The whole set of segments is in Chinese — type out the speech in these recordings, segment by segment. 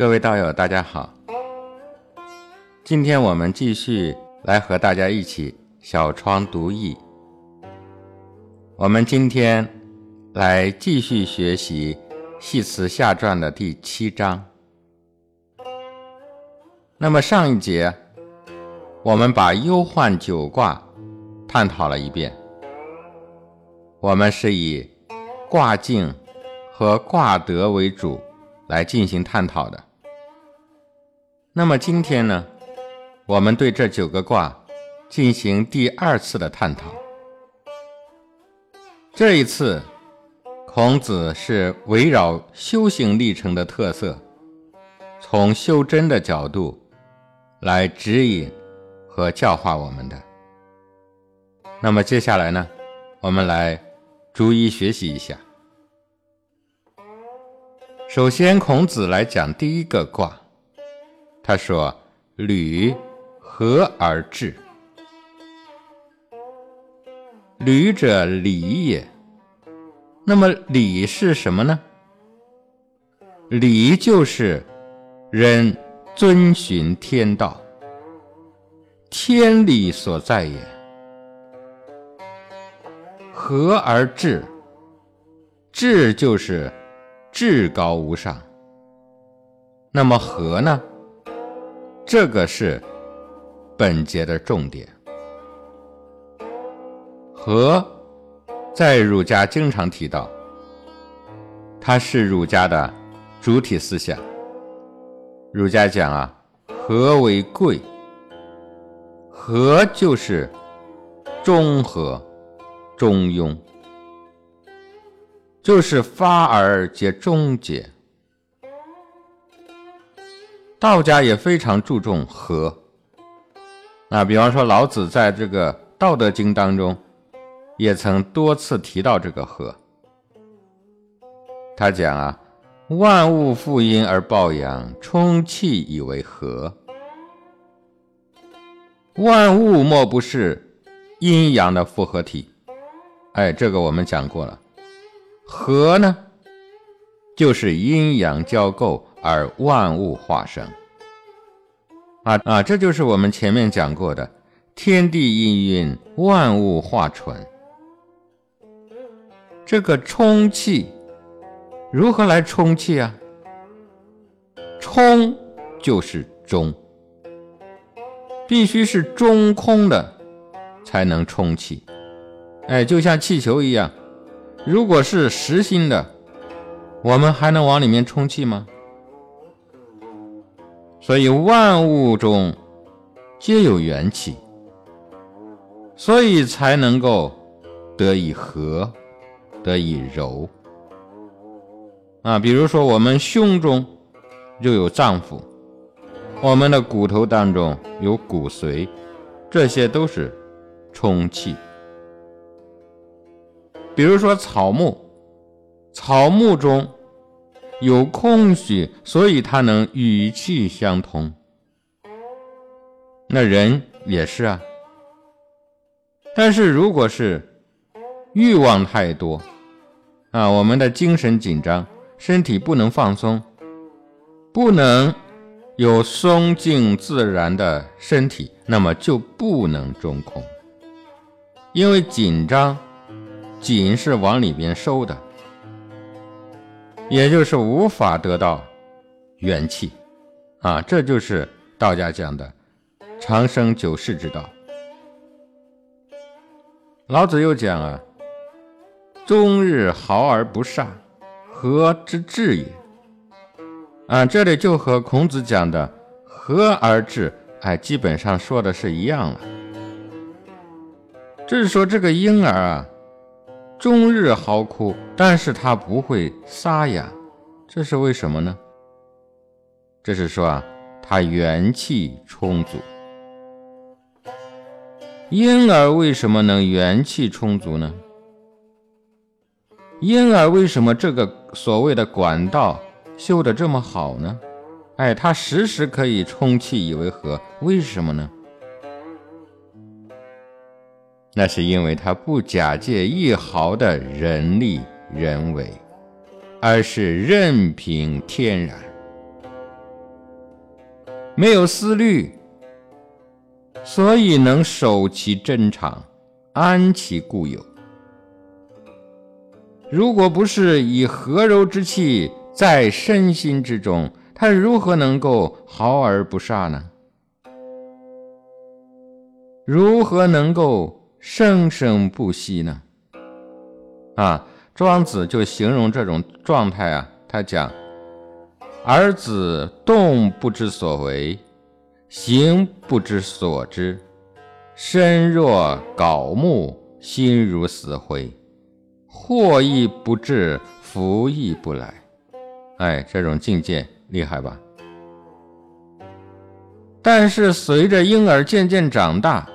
各位道友，大家好。今天我们继续来和大家一起小窗读易。我们今天来继续学习《系辞下传》的第七章。那么上一节我们把忧患九卦探讨了一遍，我们是以卦境和卦德为主来进行探讨的。那么今天呢，我们对这九个卦进行第二次的探讨。这一次，孔子是围绕修行历程的特色，从修真的角度来指引和教化我们的。那么接下来呢，我们来逐一学习一下。首先，孔子来讲第一个卦。他说：“履，和而治。履者，礼也。那么礼是什么呢？礼就是人遵循天道，天理所在也。和而治，治就是至高无上。那么和呢？”这个是本节的重点。和在儒家经常提到，它是儒家的主体思想。儒家讲啊，和为贵，和就是中和、中庸，就是发而皆中节。道家也非常注重和，啊，比方说老子在这个《道德经》当中，也曾多次提到这个和。他讲啊，万物负阴而抱阳，充气以为和。万物莫不是阴阳的复合体，哎，这个我们讲过了。和呢，就是阴阳交构。而万物化生，啊啊，这就是我们前面讲过的天地氤氲，万物化纯。这个充气如何来充气啊？充就是中，必须是中空的才能充气。哎，就像气球一样，如果是实心的，我们还能往里面充气吗？所以万物中皆有元气，所以才能够得以和，得以柔。啊，比如说我们胸中就有脏腑，我们的骨头当中有骨髓，这些都是充气。比如说草木，草木中。有空虚，所以它能与气相通。那人也是啊。但是如果是欲望太多啊，我们的精神紧张，身体不能放松，不能有松静自然的身体，那么就不能中空。因为紧张，紧是往里边收的。也就是无法得到元气，啊，这就是道家讲的长生久世之道。老子又讲啊，终日毫而不煞，和之至也。啊，这里就和孔子讲的和而至，哎，基本上说的是一样了。这是说这个婴儿啊。终日嚎哭，但是他不会沙哑，这是为什么呢？这是说啊，他元气充足。婴儿为什么能元气充足呢？婴儿为什么这个所谓的管道修的这么好呢？哎，他时时可以充气以为和，为什么呢？那是因为他不假借一毫的人力人为，而是任凭天然。没有思虑，所以能守其真常，安其固有。如果不是以和柔之气在身心之中，他如何能够毫而不煞呢？如何能够生生不息呢？啊，庄子就形容这种状态啊，他讲：儿子动不知所为，行不知所知，身若槁木，心如死灰。祸亦不至，福亦不来。哎，这种境界厉害吧？但是随着婴儿渐渐长大，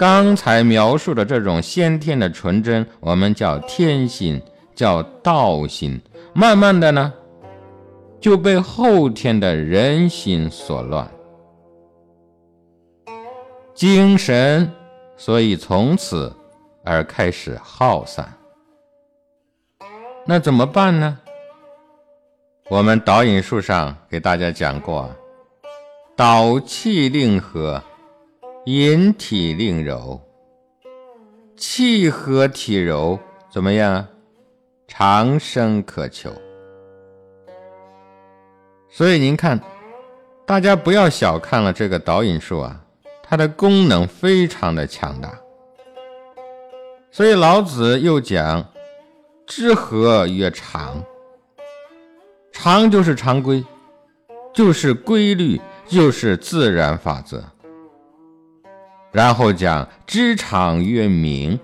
刚才描述的这种先天的纯真，我们叫天心，叫道心，慢慢的呢，就被后天的人心所乱，精神，所以从此而开始耗散。那怎么办呢？我们导引术上给大家讲过，导气令和，引体令柔。气和体柔怎么样？长生可求。所以您看，大家不要小看了这个导引术啊，它的功能非常的强大。所以老子又讲。知和曰常，常就是常规，就是规律，就是自然法则。然后讲知常曰明，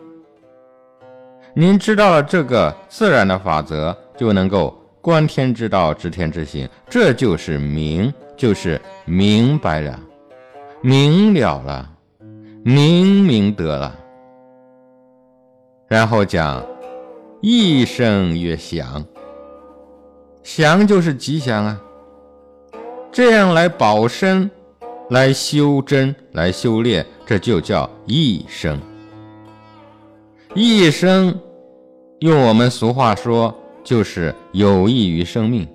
您知道了这个自然的法则，就能够观天之道，知天之行，这就是明，就是明白了，明了了，明明得了。然后讲。一生曰祥，祥就是吉祥啊。这样来保身，来修真，来修炼，这就叫一生。一生，用我们俗话说，就是有益于生命。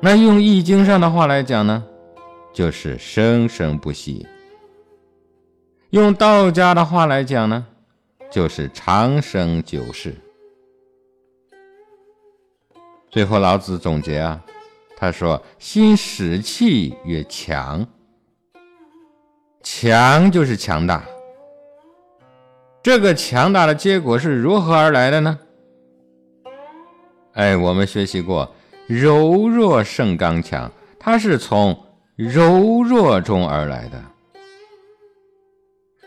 那用易经上的话来讲呢，就是生生不息。用道家的话来讲呢，就是长生久世。最后，老子总结啊，他说：“心使气越强，强就是强大。这个强大的结果是如何而来的呢？哎，我们学习过，柔弱胜刚强，它是从柔弱中而来的。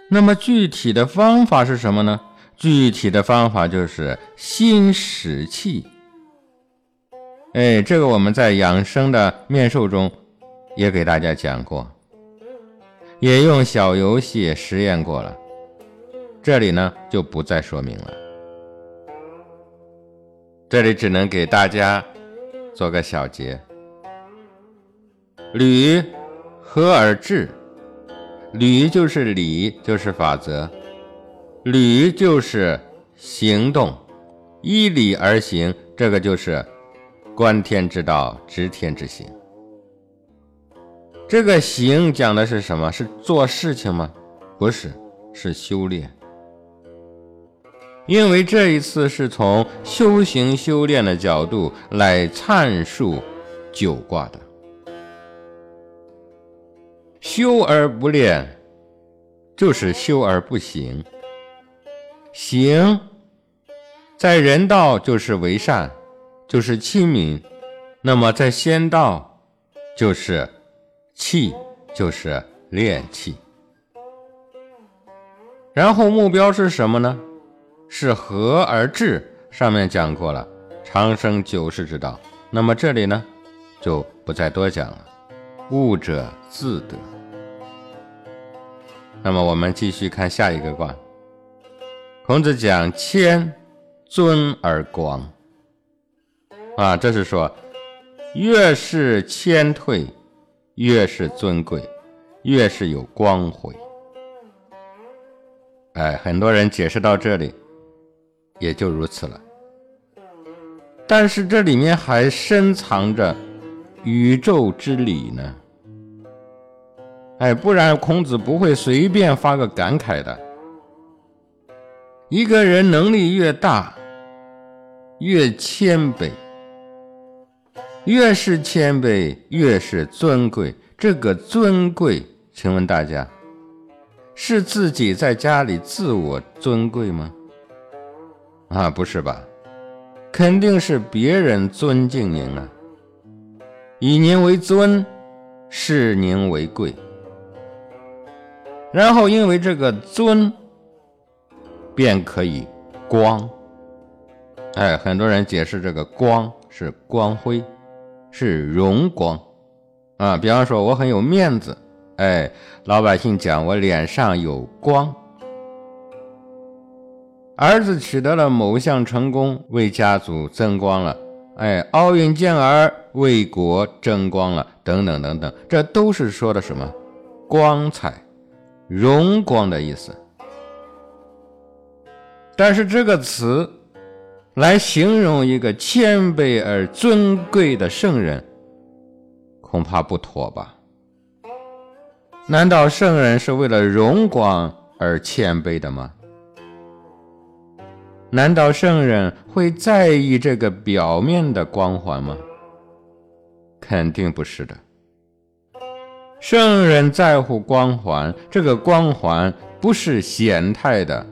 那么具体的方法是什么呢？具体的方法就是心使气。”哎，这个我们在养生的面授中也给大家讲过，也用小游戏实验过了，这里呢就不再说明了。这里只能给大家做个小结：履和而治，履就是理，就是法则，履就是行动，依理而行，这个就是。观天之道，知天之行。这个行讲的是什么？是做事情吗？不是，是修炼。因为这一次是从修行修炼的角度来阐述九卦的。修而不练，就是修而不行。行，在人道就是为善。就是亲民，那么在仙道，就是气，就是练气。然后目标是什么呢？是和而治。上面讲过了，长生久世之道。那么这里呢，就不再多讲了。悟者自得。那么我们继续看下一个卦。孔子讲谦，尊而光。啊，这是说，越是谦退，越是尊贵，越是有光辉。哎，很多人解释到这里，也就如此了。但是这里面还深藏着宇宙之理呢。哎，不然孔子不会随便发个感慨的。一个人能力越大，越谦卑，越是谦卑，越是尊贵。这个尊贵，请问大家，是自己在家里自我尊贵吗？啊，不是吧？肯定是别人尊敬您啊，以您为尊，视您为贵。然后因为这个尊，便可以光。哎，很多人解释这个光是光辉，是荣光啊。比方说我很有面子，哎，老百姓讲我脸上有光。儿子取得了某项成功，为家族增光了，哎，奥运健儿为国争光了，等等等等，这都是说的什么光彩。荣光的意思，但是这个词来形容一个谦卑而尊贵的圣人，恐怕不妥吧？难道圣人是为了荣光而谦卑的吗？难道圣人会在意这个表面的光环吗？肯定不是的。圣人在乎光环，这个光环不是显态的，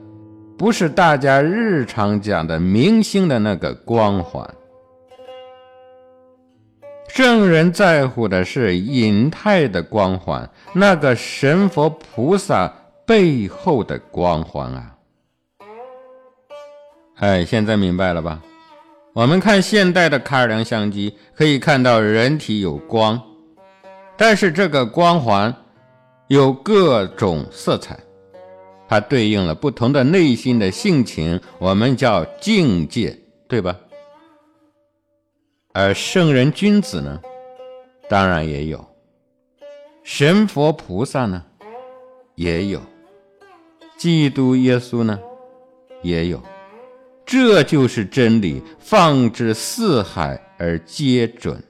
不是大家日常讲的明星的那个光环。圣人在乎的是隐态的光环，那个神佛菩萨背后的光环啊！哎，现在明白了吧？我们看现代的卡尔良相机，可以看到人体有光。但是这个光环有各种色彩，它对应了不同的内心的性情，我们叫境界，对吧？而圣人君子呢，当然也有；神佛菩萨呢，也有；基督耶稣呢，也有。这就是真理，放之四海而皆准。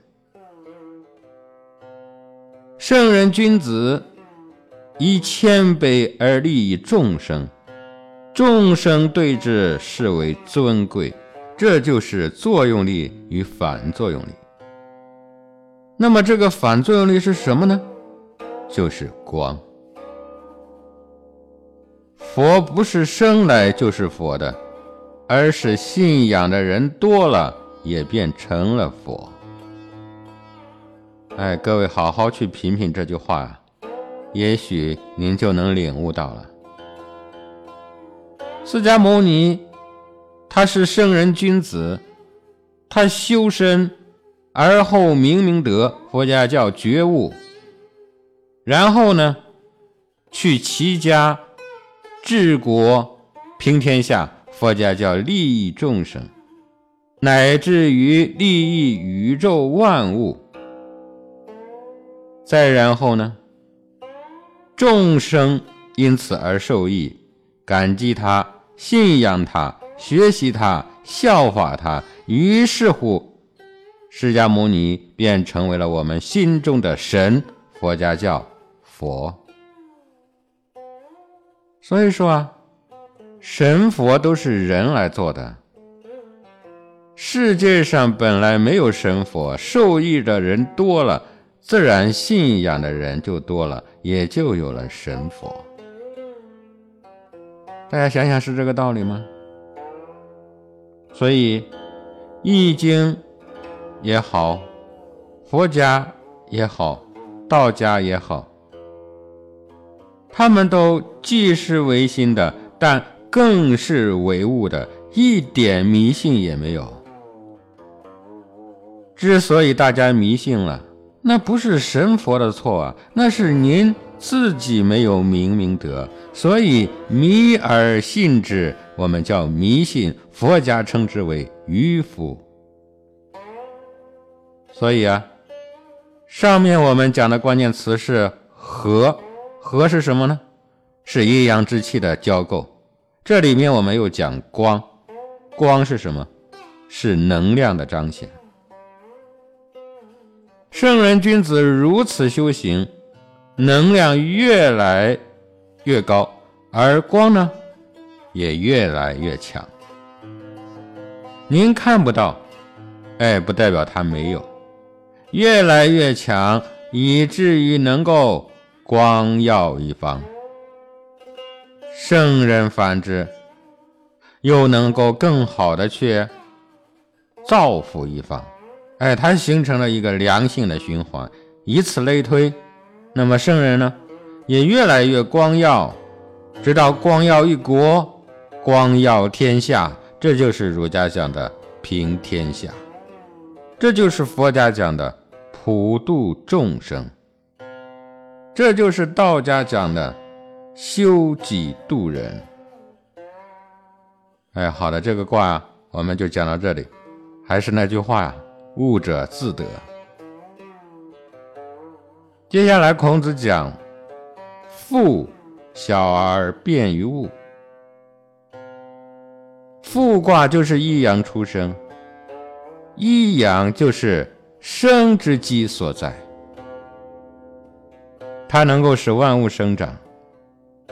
圣人君子以谦卑而利益众生，众生对之视为尊贵，这就是作用力与反作用力。那么这个反作用力是什么呢？就是光。佛不是生来就是佛的，而是信仰的人多了，也便成了佛。哎，各位好好去品品这句话，也许您就能领悟到了。释迦牟尼他是圣人君子，他修身而后明明德，佛家叫觉悟。然后呢，去齐家治国平天下，佛家叫利益众生，乃至于利益宇宙万物。再然后呢？众生因此而受益，感激他，信仰他，学习他，效法他。于是乎，释迦牟尼便成为了我们心中的神，佛家叫佛。所以说啊，神佛都是人来做的。世界上本来没有神佛，受益的人多了。自然信仰的人就多了，也就有了神佛。大家想想，是这个道理吗？所以，《易经》也好，佛家也好，道家也好，他们都既是唯心的，但更是唯物的，一点迷信也没有。之所以大家迷信了。那不是神佛的错啊，那是您自己没有明明德，所以迷而信之，我们叫迷信，佛家称之为愚夫。所以啊，上面我们讲的关键词是和，和是什么呢？是阴阳之气的交构。这里面我们又讲光，光是什么？是能量的彰显。圣人君子如此修行，能量越来越高，而光呢也越来越强。您看不到，哎，不代表它没有，越来越强，以至于能够光耀一方。圣人反之，又能够更好的去造福一方。哎，它形成了一个良性的循环，以此类推，那么圣人呢，也越来越光耀，直到光耀一国，光耀天下。这就是儒家讲的平天下，这就是佛家讲的普度众生，这就是道家讲的修己度人。哎，好的，这个卦啊我们就讲到这里。还是那句话呀。悟者自得。接下来，孔子讲：“父小而便于物。”父卦就是一阳出生，一阳就是生之基所在，它能够使万物生长。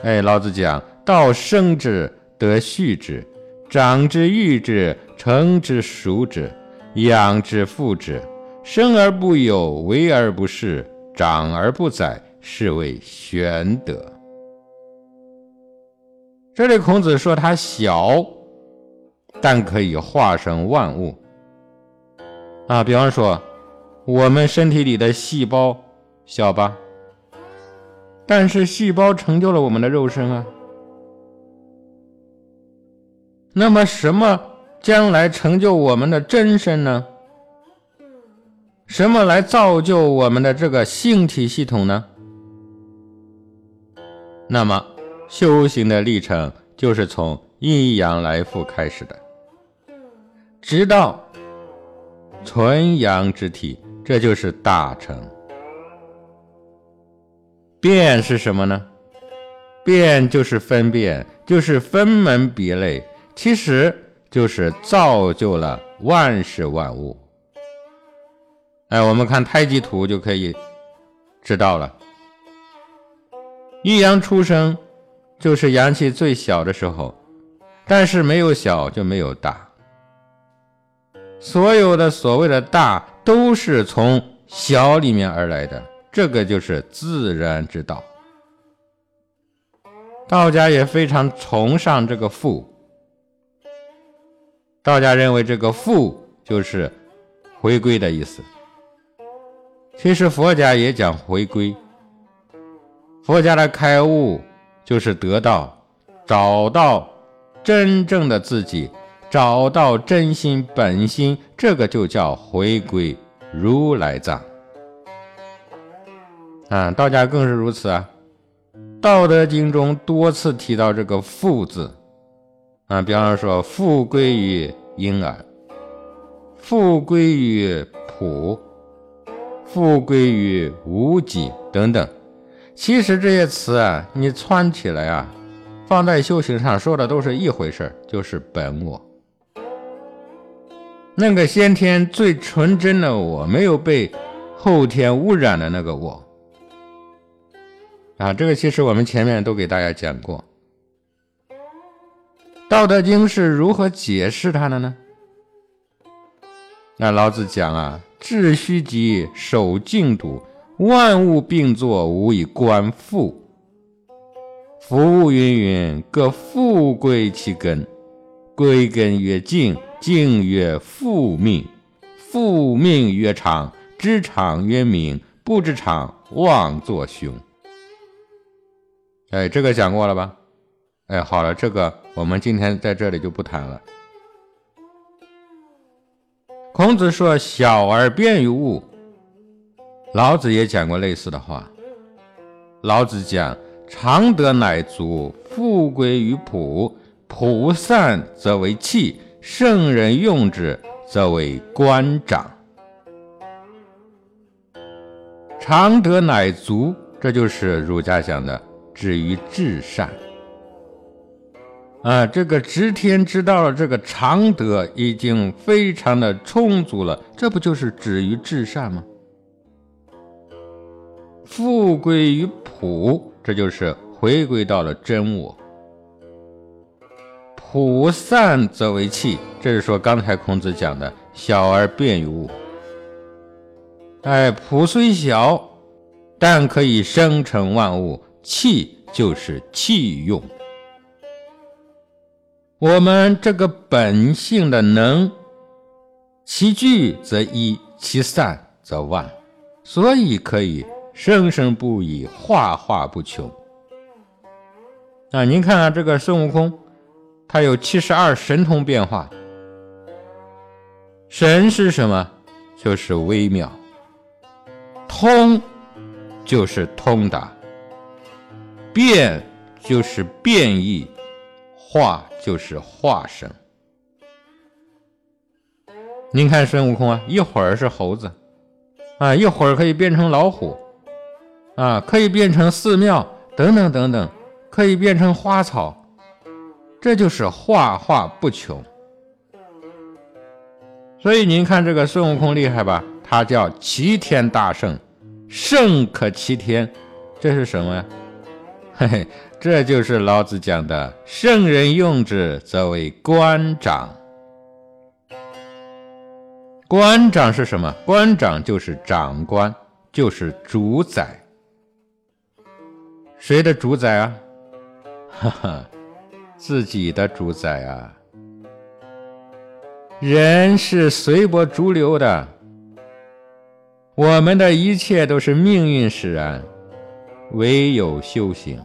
哎，老子讲：“道生之，得畜之；长之，育之；成之，熟之。”养之父之，生而不有，为而不恃，长而不宰，是谓玄德。这里孔子说他小，但可以化生万物。啊，比方说我们身体里的细胞小吧，但是细胞成就了我们的肉身啊。那么什么？将来成就我们的真身呢？什么来造就我们的这个性体系统呢？那么修行的历程就是从阴阳来复开始的，直到纯阳之体，这就是大成。变是什么呢？变就是分辨，就是分门别类。其实。就是造就了万事万物。哎，我们看太极图就可以知道了。一阳出生就是阳气最小的时候，但是没有小就没有大。所有的所谓的大都是从小里面而来的，这个就是自然之道。道家也非常崇尚这个富。道家认为这个复就是回归的意思。其实佛家也讲回归。佛家的开悟就是得到、找到真正的自己，找到真心本心，这个就叫回归如来藏。啊，道家更是如此啊，《道德经》中多次提到这个复字。啊，比方说，复归于婴儿，复归于朴，复归于无己等等。其实这些词啊，你串起来啊，放在修行上说的都是一回事就是本我。那个先天最纯真的我，没有被后天污染的那个我。啊，这个其实我们前面都给大家讲过。《道德经》是如何解释它的呢？那老子讲啊，致虚极，守静笃，万物并作，无以观复。服务云云，各复归其根。归根曰静，静曰复命，复命曰长，知长曰明，不知长，妄作凶。哎，这个讲过了吧？哎，好了，这个我们今天在这里就不谈了。孔子说：“小而便于物。”老子也讲过类似的话。老子讲：“常德乃足，富归于朴。朴散则为器，圣人用之则为官长。常德乃足，这就是儒家讲的止于至善。”啊，这个知天之道了，这个常德已经非常的充足了，这不就是止于至善吗？复归于朴，这就是回归到了真我。朴散则为气，这是说刚才孔子讲的小而变于物。哎，朴虽小，但可以生成万物，气就是气用。我们这个本性的能，其聚则一，其散则万，所以可以生生不已，化化不穷。啊，您看看这个孙悟空。他有七十二神通变化，神是什么？就是微妙。通就是通达，变就是变异，化就是化生。您看孙悟空啊，一会儿是猴子，啊，一会儿可以变成老虎，啊，可以变成寺庙等等等等，可以变成花草。这就是化化不穷，所以您看这个孙悟空厉害吧？他叫齐天大圣，圣可齐天，这是什么呀？嘿嘿，这就是老子讲的“圣人用之，则为官长”。官长是什么？官长就是长官，就是主宰。谁的主宰啊？哈哈。自己的主宰啊！人是随波逐流的，我们的一切都是命运使然，唯有修行，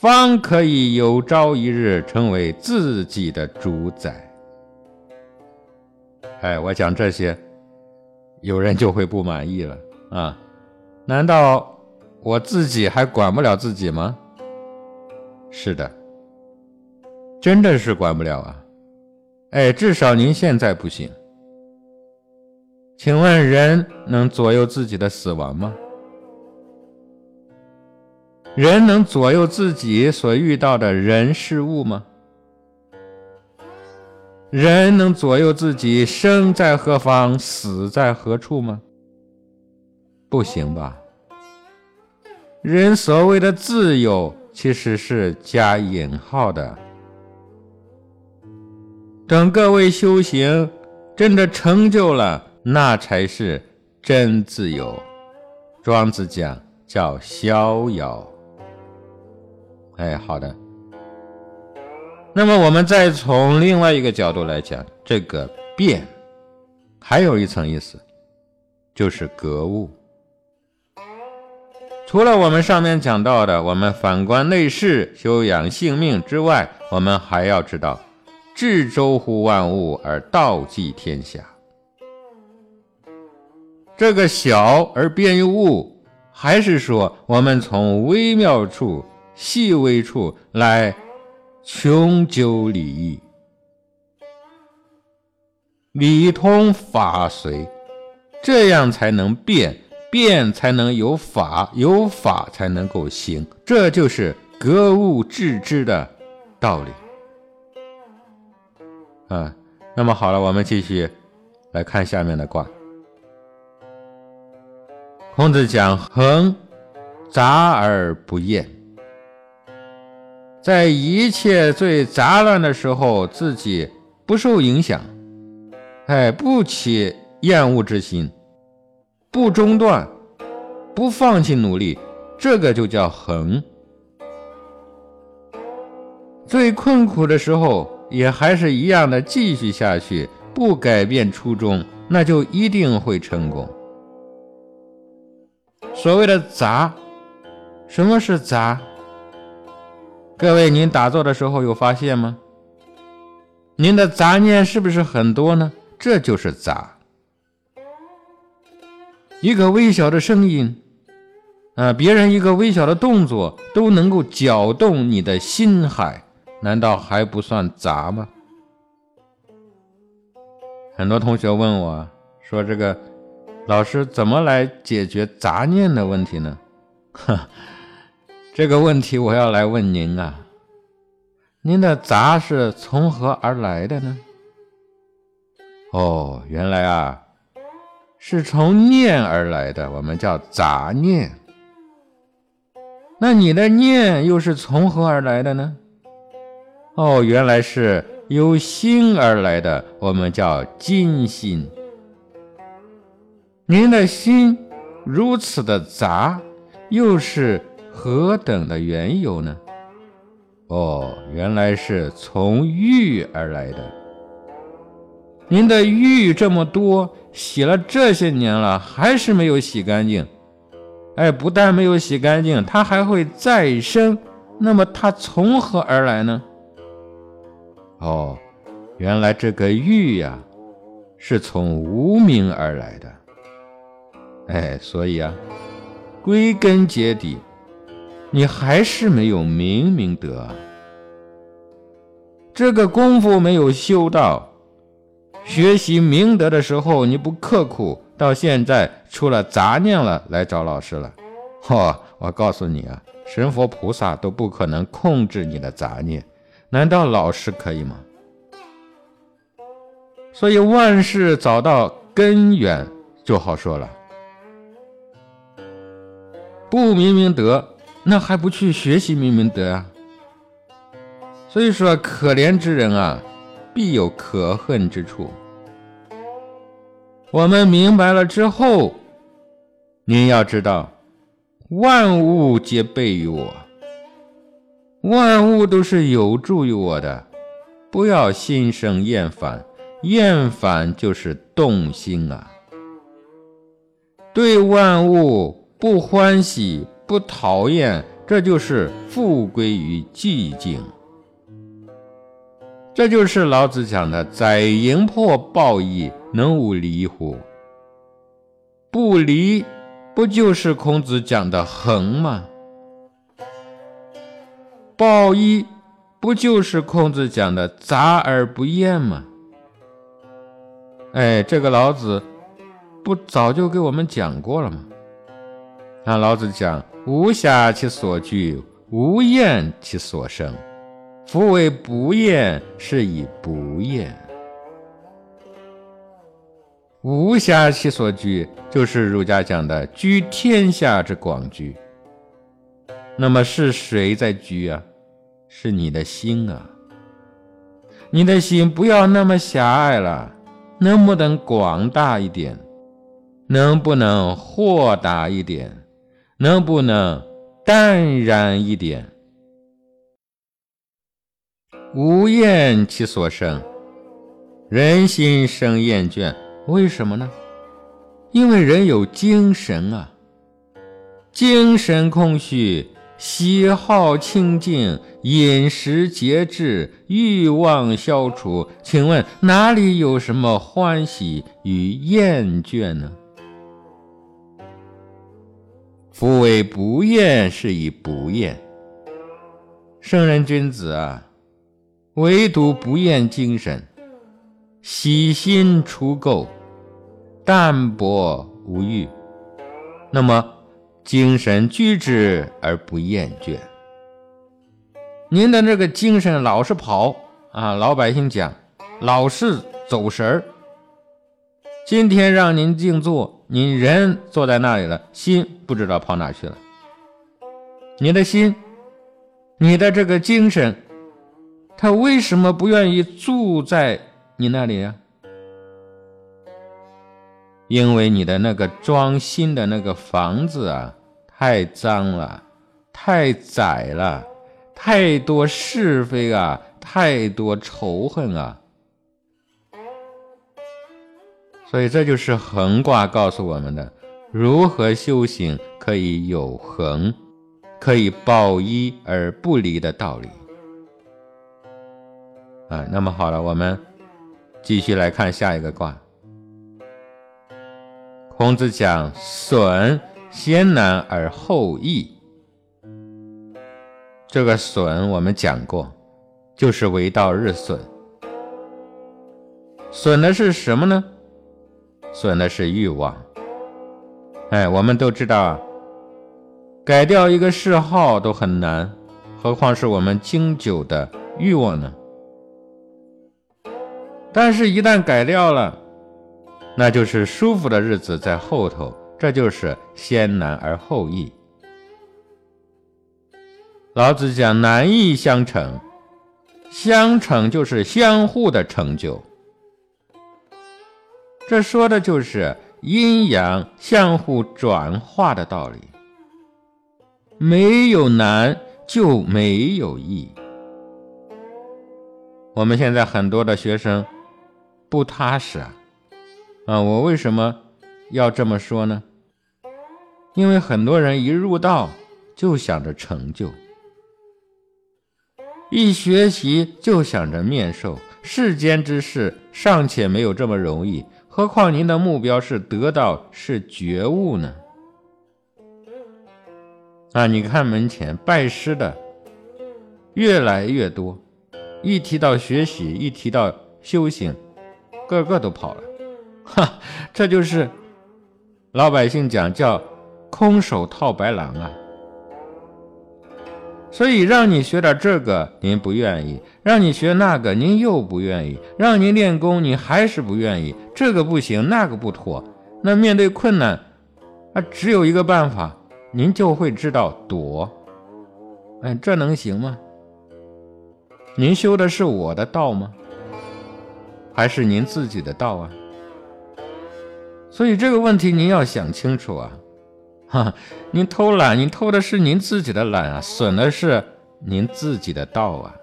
方可以有朝一日成为自己的主宰。哎，我讲这些，有人就会不满意了啊！难道我自己还管不了自己吗？是的。真的是管不了啊！哎，至少您现在不行。请问人能左右自己的死亡吗？人能左右自己所遇到的人事物吗？人能左右自己生在何方、死在何处吗？不行吧？人所谓的自由，其实是加引号的。等各位修行真的成就了，那才是真自由。庄子讲叫逍遥。哎，好的。那么我们再从另外一个角度来讲，这个变，还有一层意思，就是格物。除了我们上面讲到的，我们反观内视，修养性命之外，我们还要知道。至周乎万物而道济天下。这个小而变于物，还是说我们从微妙处、细微处来穷究理义，理通法随，这样才能变，变才能有法，有法才能够行，这就是格物致知的道理。啊，那么好了，我们继续来看下面的卦。孔子讲：“恒，杂而不厌。”在一切最杂乱的时候，自己不受影响，哎，不起厌恶之心，不中断，不放弃努力，这个就叫恒。最困苦的时候。也还是一样的继续下去，不改变初衷，那就一定会成功。所谓的杂，什么是杂？各位，您打坐的时候有发现吗？您的杂念是不是很多呢？这就是杂。一个微小的声音，啊，别人一个微小的动作，都能够搅动你的心海。难道还不算杂吗？很多同学问我说：“这个老师怎么来解决杂念的问题呢？”哈，这个问题我要来问您啊，您的杂是从何而来的呢？哦，原来啊，是从念而来的，我们叫杂念。那你的念又是从何而来的呢？哦，原来是由心而来的，我们叫金心。您的心如此的杂，又是何等的缘由呢？哦，原来是从欲而来的。您的欲这么多，洗了这些年了，还是没有洗干净。哎，不但没有洗干净，它还会再生。那么它从何而来呢？哦，原来这个欲呀，是从无名而来的。哎，所以啊，归根结底。你还是没有明明德，这个功夫没有修到。学习明德的时候你不刻苦，到现在出了杂念了，来找老师了。嚯！我告诉你啊，神佛菩萨都不可能控制你的杂念，难道老师可以吗？所以万事找到根源就好说了。不明明德。那还不去学习明明德啊？所以说，可怜之人啊，必有可恨之处。我们明白了之后，您要知道，万物皆备于我，万物都是有助于我的。不要心生厌烦，厌烦就是动心啊。对万物不欢喜。不讨厌，这就是复归于寂静。这就是老子讲的“载营破抱义，能无离乎？”不离，不就是孔子讲的恒吗？抱一，不就是孔子讲的杂而不厌吗？哎，这个老子不早就给我们讲过了吗？那老子讲。无暇其所居，无厌其所生。夫为不厌，是以不厌。无暇其所居，就是儒家讲的居天下之广居。那么是谁在居啊？是你的心啊！你的心不要那么狭隘了，能不能广大一点？能不能豁达一点？能不能淡然一点？无厌其所生，人心生厌倦，为什么呢？因为人有精神啊，精神空虚，喜好清净，饮食节制，欲望消除。请问哪里有什么欢喜与厌倦呢？夫为不厌，是以不厌。圣人君子啊，唯独不厌精神，喜心除垢，淡泊无欲。那么精神居之而不厌倦。您的这个精神老是跑啊，老百姓讲老是走神儿。今天让您静坐，你人坐在那里了，心不知道跑哪去了。你的心，你的这个精神，他为什么不愿意住在你那里呀？因为你的那个装心的那个房子啊，太脏了，太窄了，太多是非啊，太多仇恨啊。所以这就是横卦告诉我们的如何修行可以有恒，可以抱一而不离的道理。啊，那么好了，我们继续来看下一个卦。孔子讲：“损先难而后易。”这个损我们讲过，就是为道日损。损的是什么呢？损的是欲望，哎，我们都知道啊，改掉一个嗜好都很难，何况是我们经久的欲望呢？但是，一旦改掉了，那就是舒服的日子在后头，这就是先难而后易。老子讲难易相成，相成就是相互的成就，这说的就是阴阳相互转化的道理。没有难就没有易。我们现在很多的学生不踏实啊，啊，我为什么要这么说呢？因为很多人一入道就想着成就。一学习就想着面授，世间之事尚且没有这么容易，何况您的目标是得到，是觉悟呢？啊，你看门前拜师的越来越多，一提到学习，一提到修行，个个都跑了，哈，这就是老百姓讲叫空手套白狼啊。所以让你学点这个，您不愿意；让你学那个，您又不愿意；让您练功，你还是不愿意。这个不行，那个不妥。那面对困难，啊，只有一个办法，您就会知道躲。哎，这能行吗？您修的是我的道吗？还是您自己的道啊？所以这个问题您要想清楚啊。哈，您偷懒，您偷的是您自己的懒啊，损的是您自己的道啊。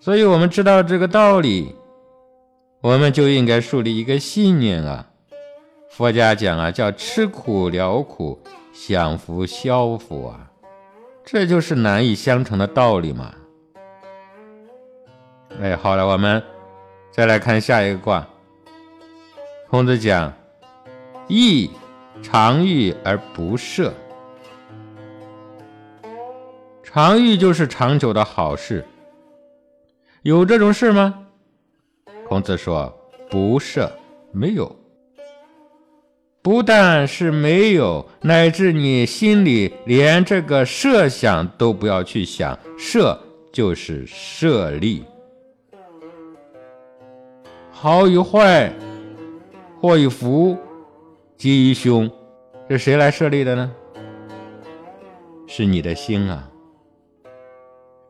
所以，我们知道这个道理，我们就应该树立一个信念啊。佛家讲啊，叫吃苦了苦，享福消福啊，这就是难以相成的道理嘛。哎，好了，我们再来看下一个卦。孔子讲易。常遇而不赦，常遇就是长久的好事。有这种事吗？孔子说：“不赦，没有。不但是没有，乃至你心里连这个设想都不要去想。设就是设立，好与坏，祸与福。”吉凶，是谁来设立的呢？是你的心啊。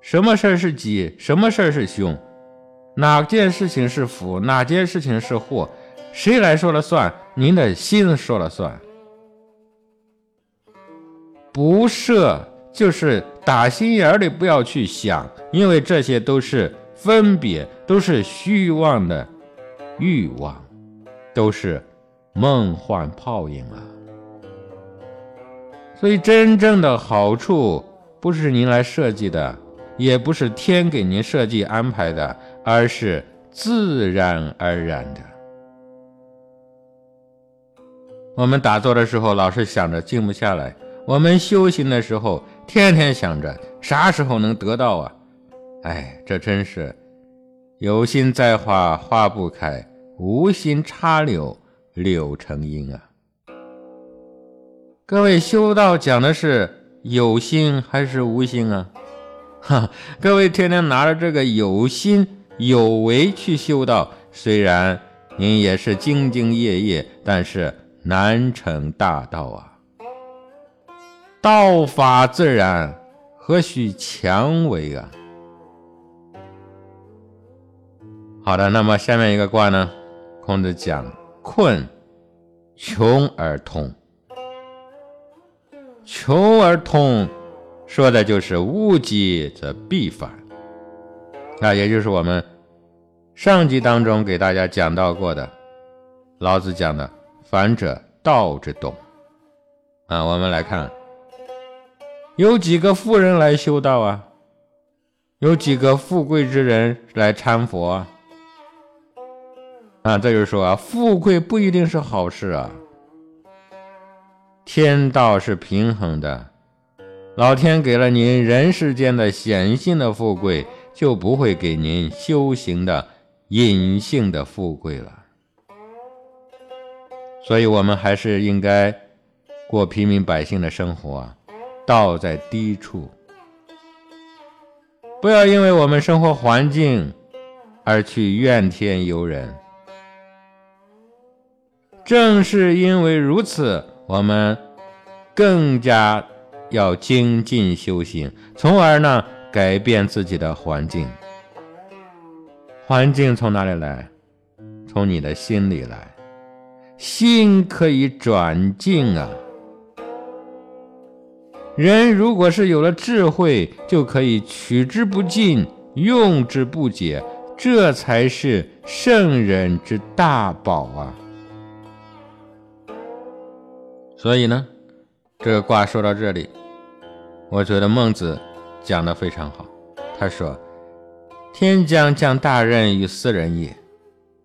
什么事儿是吉，什么事儿是凶？哪件事情是福，哪件事情是祸？谁来说了算？您的心说了算。不设就是打心眼里不要去想，因为这些都是分别，都是虚妄的欲望，都是。梦幻泡影啊！所以真正的好处不是您来设计的，也不是天给您设计安排的，而是自然而然的。我们打坐的时候老是想着静不下来，我们修行的时候天天想着啥时候能得到啊！哎，这真是有心栽花花不开，无心插柳。柳成荫啊！各位修道讲的是有心还是无心啊？哈，各位天天拿着这个有心有为去修道，虽然您也是兢兢业业，但是难成大道啊！道法自然，何须强为啊？好的，那么下面一个卦呢？孔子讲。困，穷而通。穷而通，说的就是物极则必反。啊，也就是我们上集当中给大家讲到过的，老子讲的“反者道之动”。啊，我们来看，有几个富人来修道啊？有几个富贵之人来参佛啊？啊，这就是说啊，富贵不一定是好事啊。天道是平衡的，老天给了您人世间的显性的富贵，就不会给您修行的隐性的富贵了。所以，我们还是应该过平民百姓的生活啊，道在低处，不要因为我们生活环境而去怨天尤人。正是因为如此，我们更加要精进修行，从而呢改变自己的环境。环境从哪里来？从你的心里来。心可以转境啊。人如果是有了智慧，就可以取之不尽，用之不竭，这才是圣人之大宝啊。所以呢，这个卦说到这里，我觉得孟子讲的非常好。他说：“天将降大任于斯人也，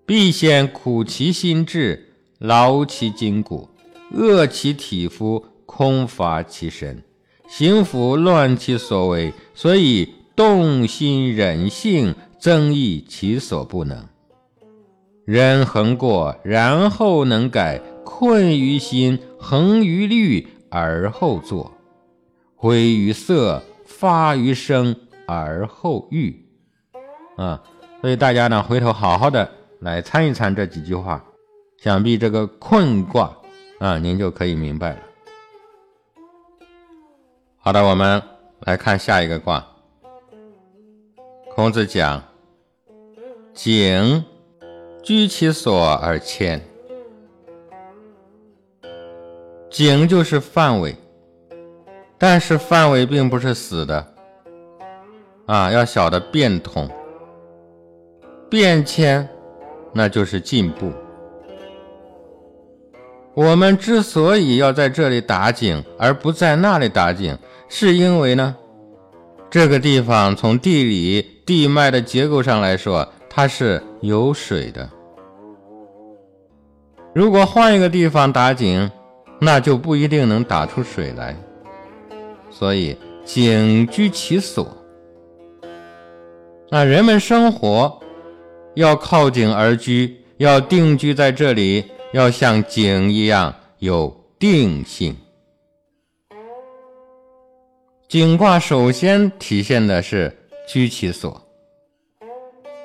必先苦其心志，劳其筋骨，饿其体肤，空乏其身，行拂乱其所为，所以动心忍性，增益其所不能。人恒过，然后能改。”困于心，恒于虑，而后作；毁于色，发于声，而后喻。啊，所以大家呢，回头好好的来参一参这几句话，想必这个困卦啊，您就可以明白了。好的，我们来看下一个卦。孔子讲：井居其所而迁。井就是范围，但是范围并不是死的啊，要晓得变通、变迁，那就是进步。我们之所以要在这里打井，而不在那里打井，是因为呢，这个地方从地理地脉的结构上来说，它是有水的。如果换一个地方打井，那就不一定能打出水来，所以井居其所。那人们生活要靠井而居，要定居在这里，要像井一样有定性。井卦首先体现的是居其所，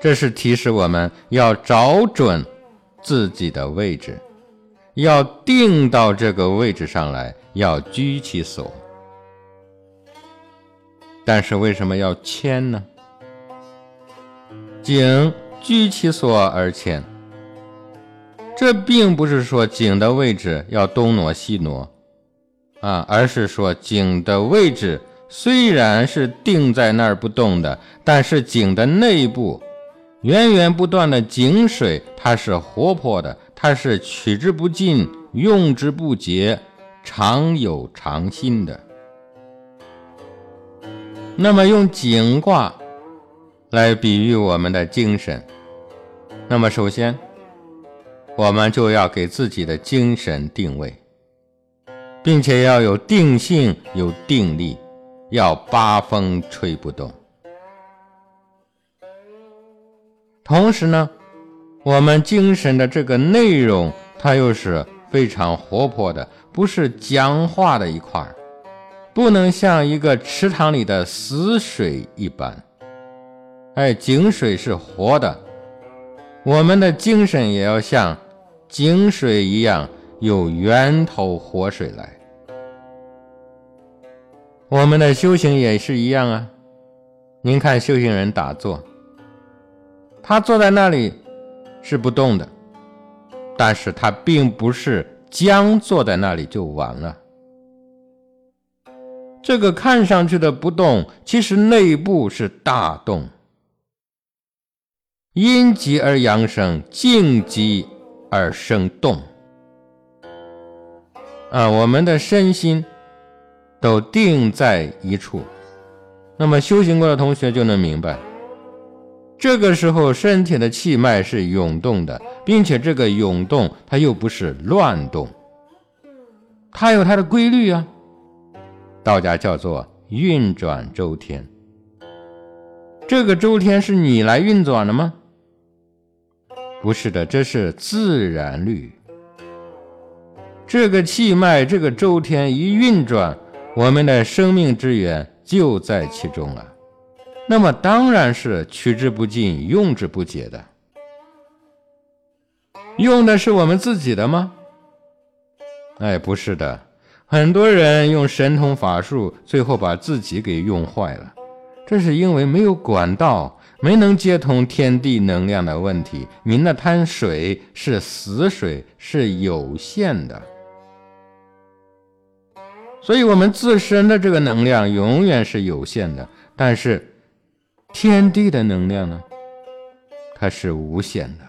这是提示我们要找准自己的位置。要定到这个位置上来，要居其所。但是为什么要迁呢？井居其所而迁，这并不是说井的位置要东挪西挪啊，而是说井的位置虽然是定在那儿不动的，但是井的内部源源不断的井水，它是活泼的。它是取之不尽，用之不竭，常有常新的。那么用井卦来比喻我们的精神，那么首先我们就要给自己的精神定位，并且要有定性、有定力，要八风吹不动。同时呢。我们精神的这个内容，它又是非常活泼的，不是僵化的一块儿，不能像一个池塘里的死水一般。哎，井水是活的，我们的精神也要像井水一样有源头活水来。我们的修行也是一样啊。您看修行人打坐，他坐在那里。是不动的，但是它并不是僵坐在那里就完了。这个看上去的不动，其实内部是大动。阴极而阳生，静极而生动。啊，我们的身心都定在一处，那么修行过的同学就能明白。这个时候，身体的气脉是涌动的，并且这个涌动它又不是乱动，它有它的规律啊。道家叫做运转周天。这个周天是你来运转的吗？不是的，这是自然律。这个气脉，这个周天一运转，我们的生命之源就在其中了。那么当然是取之不尽，用之不竭的。用的是我们自己的吗？哎，不是的，很多人用神通法术，最后把自己给用坏了。这是因为没有管道，没能接通天地能量的问题。您那滩水是死水，是有限的，所以我们自身的这个能量永远是有限的。但是天地的能量呢，它是无限的。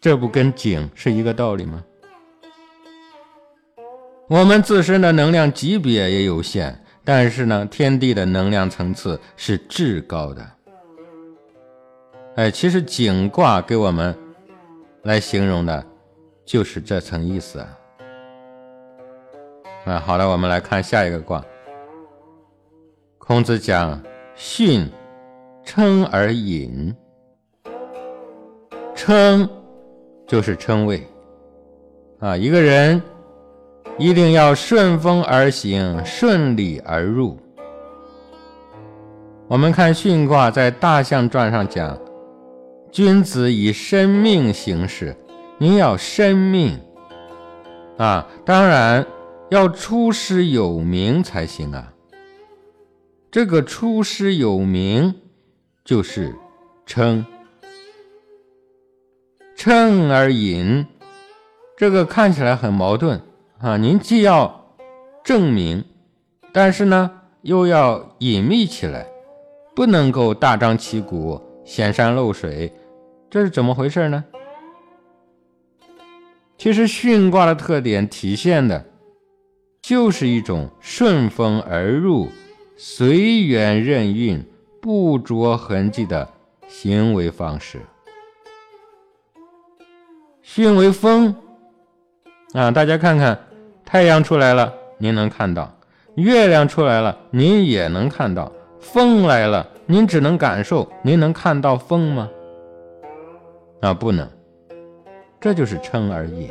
这不跟井是一个道理吗？我们自身的能量级别也有限。但是呢，天地的能量层次是至高的。哎，其实景卦给我们来形容的，就是这层意思啊。啊，好了，我们来看下一个卦。孔子讲：“训，称而隐。称就是称谓啊，一个人。”一定要顺风而行，顺理而入。我们看巽卦在大象传上讲：“君子以生命行事。”您要生命啊，当然要出师有名才行啊。这个出师有名就是称，称而隐，这个看起来很矛盾。啊，您既要证明，但是呢，又要隐秘起来，不能够大张旗鼓、显山露水，这是怎么回事呢？其实巽卦的特点体现的，就是一种顺风而入、随缘任运、不着痕迹的行为方式。巽为风，啊，大家看看。太阳出来了，您能看到；月亮出来了，您也能看到；风来了，您只能感受，您能看到风吗？啊，不能。这就是称而隐。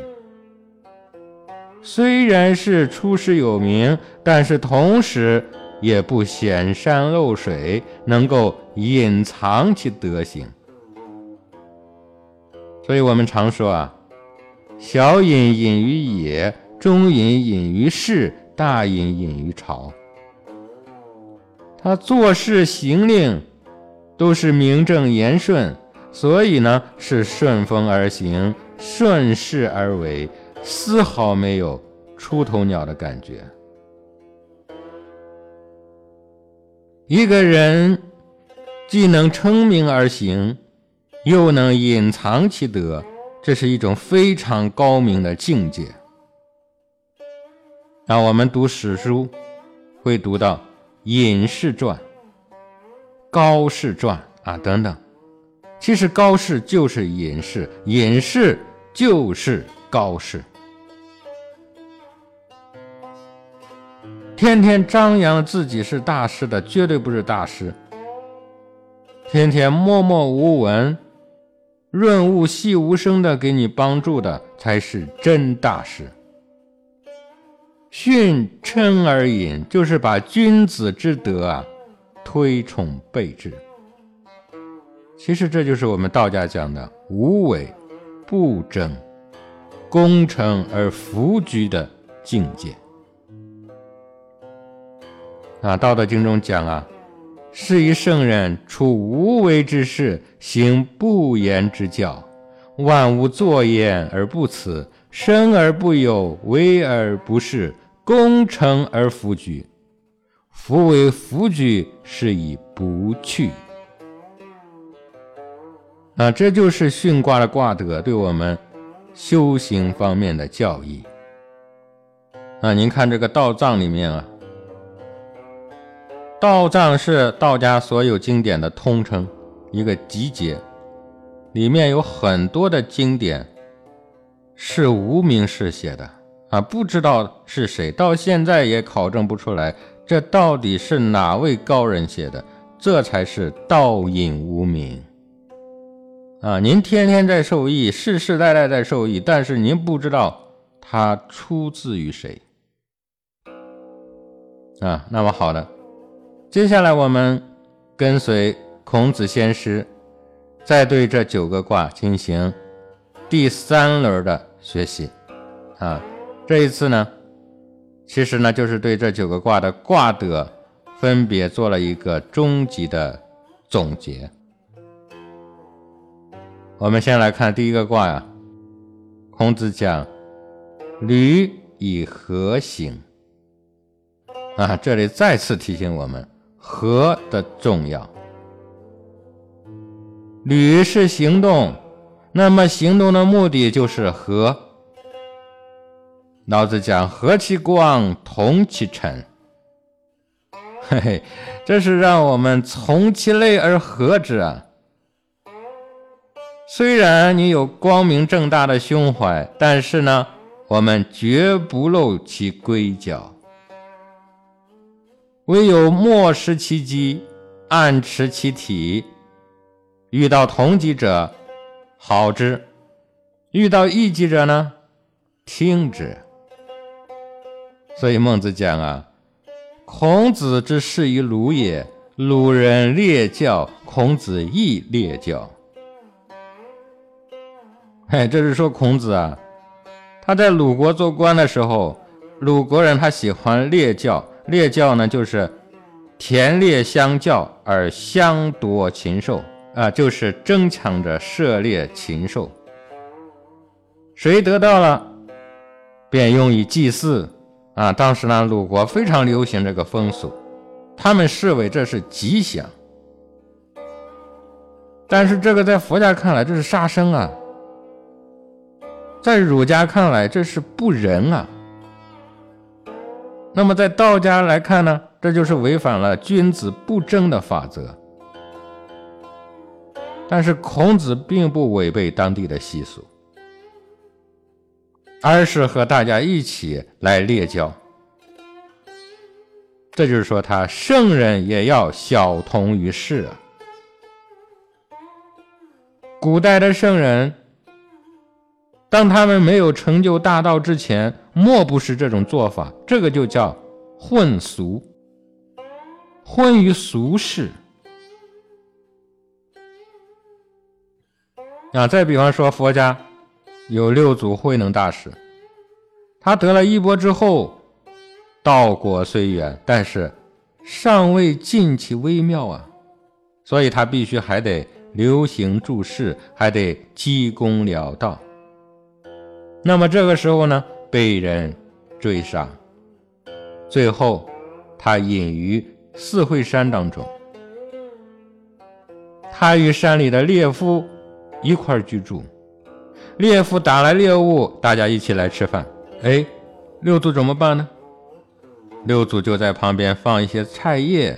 虽然是出师有名，但是同时也不显山露水，能够隐藏其德行。所以我们常说啊，小隐隐于野。中隐隐于市，大隐隐于朝。他做事行令都是名正言顺，所以呢是顺风而行，顺势而为，丝毫没有出头鸟的感觉。一个人既能称名而行，又能隐藏其德，这是一种非常高明的境界。那，我们读史书会读到《隐士传》《高士传》啊等等。其实高士就是隐士，隐士就是高士。天天张扬自己是大师的，绝对不是大师。天天默默无闻、润物细无声的给你帮助的，才是真大师。训称而隐，就是把君子之德啊推崇备至。其实这就是我们道家讲的无为不争、功成而弗居的境界。啊，《道德经》中讲啊，是以圣人处无为之事，行不言之教，万物作焉而不辞，生而不有，为而不恃。功成而弗居，夫为弗居，是以不去。啊，这就是巽卦的卦德对我们修行方面的教义。啊，您看这个道藏里面啊，道藏是道家所有经典的通称，一个集结，里面有很多的经典是无名氏写的。啊，不知道是谁，到现在也考证不出来，这到底是哪位高人写的？这才是道隐无名啊！您天天在受益，世世代代在受益，但是您不知道它出自于谁啊？那么好的，接下来我们跟随孔子先师，再对这九个卦进行第三轮的学习。啊。这一次呢，其实呢就是对这九个卦的卦德分别做了一个终极的总结。我们先来看第一个卦呀，孔子讲：“履以和行。”啊，这里再次提醒我们和的重要。履是行动，那么行动的目的就是和。老子讲：“和其光，同其尘。”嘿嘿，这是让我们从其类而和之啊。虽然你有光明正大的胸怀，但是呢，我们绝不露其龟角，唯有漠视其机，暗持其体。遇到同级者，好之；遇到异级者呢，听之。所以孟子讲啊，孔子之事于鲁也，鲁人列教，孔子亦列教。哎，这是说孔子啊，他在鲁国做官的时候，鲁国人他喜欢列教，猎教呢就是田猎相较而相夺禽兽啊，就是争抢着射猎禽兽，谁得到了，便用以祭祀。啊，当时呢，鲁国非常流行这个风俗，他们视为这是吉祥。但是这个在佛家看来，这是杀生啊；在儒家看来，这是不仁啊。那么在道家来看呢，这就是违反了君子不争的法则。但是孔子并不违背当地的习俗。而是和大家一起来列教，这就是说，他圣人也要小同于世啊。古代的圣人，当他们没有成就大道之前，莫不是这种做法。这个就叫混俗，混于俗世。啊，再比方说佛家。有六祖慧能大师，他得了衣钵之后，道果虽远，但是尚未尽其微妙啊，所以他必须还得流行注释，还得积功了道。那么这个时候呢，被人追杀，最后他隐于四会山当中，他与山里的猎夫一块居住。猎夫打来猎物，大家一起来吃饭。哎，六祖怎么办呢？六祖就在旁边放一些菜叶。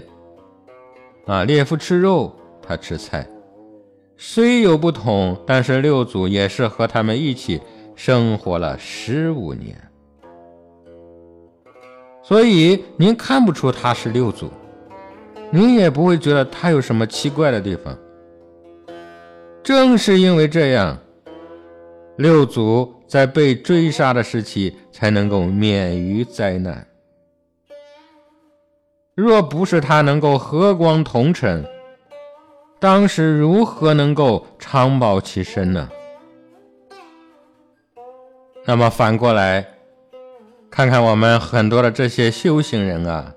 啊，猎夫吃肉，他吃菜，虽有不同，但是六祖也是和他们一起生活了十五年。所以您看不出他是六祖，您也不会觉得他有什么奇怪的地方。正是因为这样。六祖在被追杀的时期才能够免于灾难。若不是他能够和光同尘，当时如何能够长保其身呢？那么反过来，看看我们很多的这些修行人啊，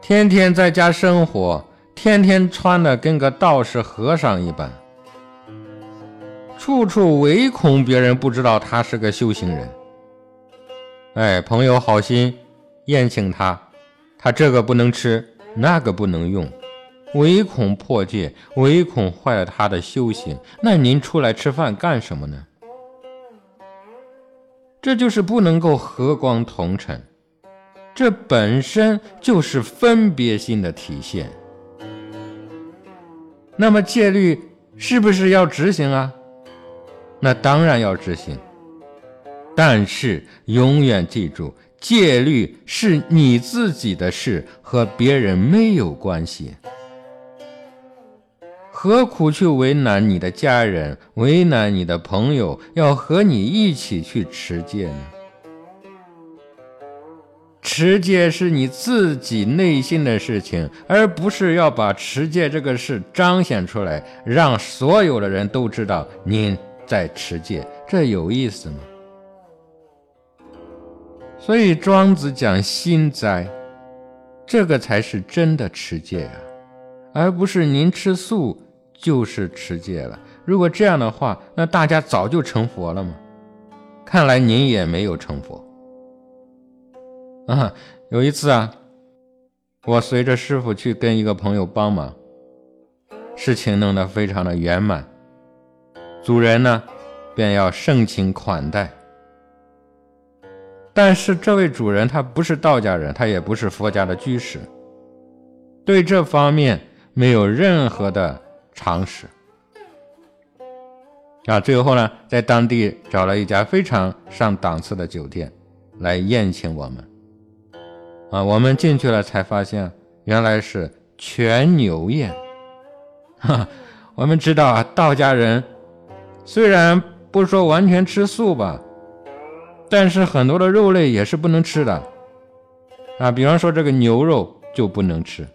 天天在家生活，天天穿的跟个道士和尚一般。处处唯恐别人不知道他是个修行人。哎，朋友好心宴请他，他这个不能吃，那个不能用，唯恐破戒，唯恐坏了他的修行。那您出来吃饭干什么呢？这就是不能够和光同尘，这本身就是分别心的体现。那么戒律是不是要执行啊？那当然要执行，但是永远记住，戒律是你自己的事，和别人没有关系。何苦去为难你的家人，为难你的朋友，要和你一起去持戒呢？持戒是你自己内心的事情，而不是要把持戒这个事彰显出来，让所有的人都知道您。在持戒，这有意思吗？所以庄子讲心斋，这个才是真的持戒啊，而不是您吃素就是持戒了。如果这样的话，那大家早就成佛了吗？看来您也没有成佛。啊，有一次啊，我随着师傅去跟一个朋友帮忙，事情弄得非常的圆满，主人呢便要盛情款待。但是这位主人他不是道家人，他也不是佛家的居士，对这方面没有任何的常识。啊，最后呢，在当地找了一家非常上档次的酒店来宴请我们。啊，我们进去了才发现，原来是全牛宴。哈，我们知道啊，道家人虽然不说完全吃素吧。但是很多的肉类也是不能吃的，啊，比方说这个牛肉就不能吃，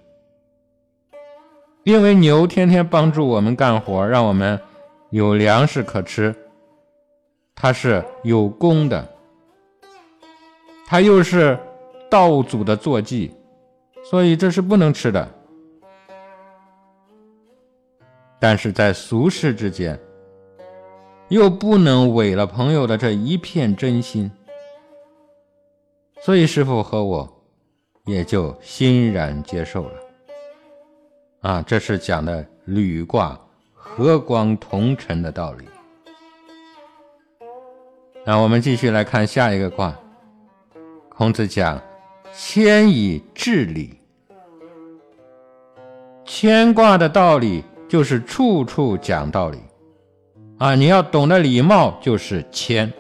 因为牛天天帮助我们干活，让我们有粮食可吃，它是有功的，它又是道祖的坐骑，所以这是不能吃的。但是在俗世之间。又不能违了朋友的这一片真心，所以师傅和我也就欣然接受了。啊，这是讲的履卦和光同尘的道理。那我们继续来看下一个卦。孔子讲：“谦以至礼。”谦卦的道理就是处处讲道理。啊，你要懂得礼貌，就是谦。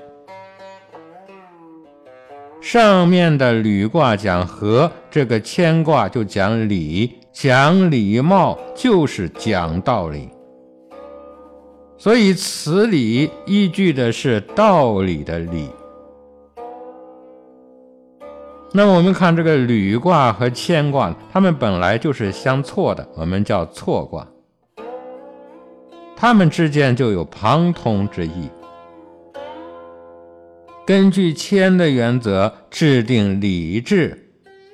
上面的履卦讲和，这个谦卦就讲礼，讲礼貌就是讲道理。所以此礼依据的是道理的理。那么我们看这个履卦和谦卦，它们本来就是相错的，我们叫错卦。他们之间就有旁通之意。根据谦的原则制定礼制，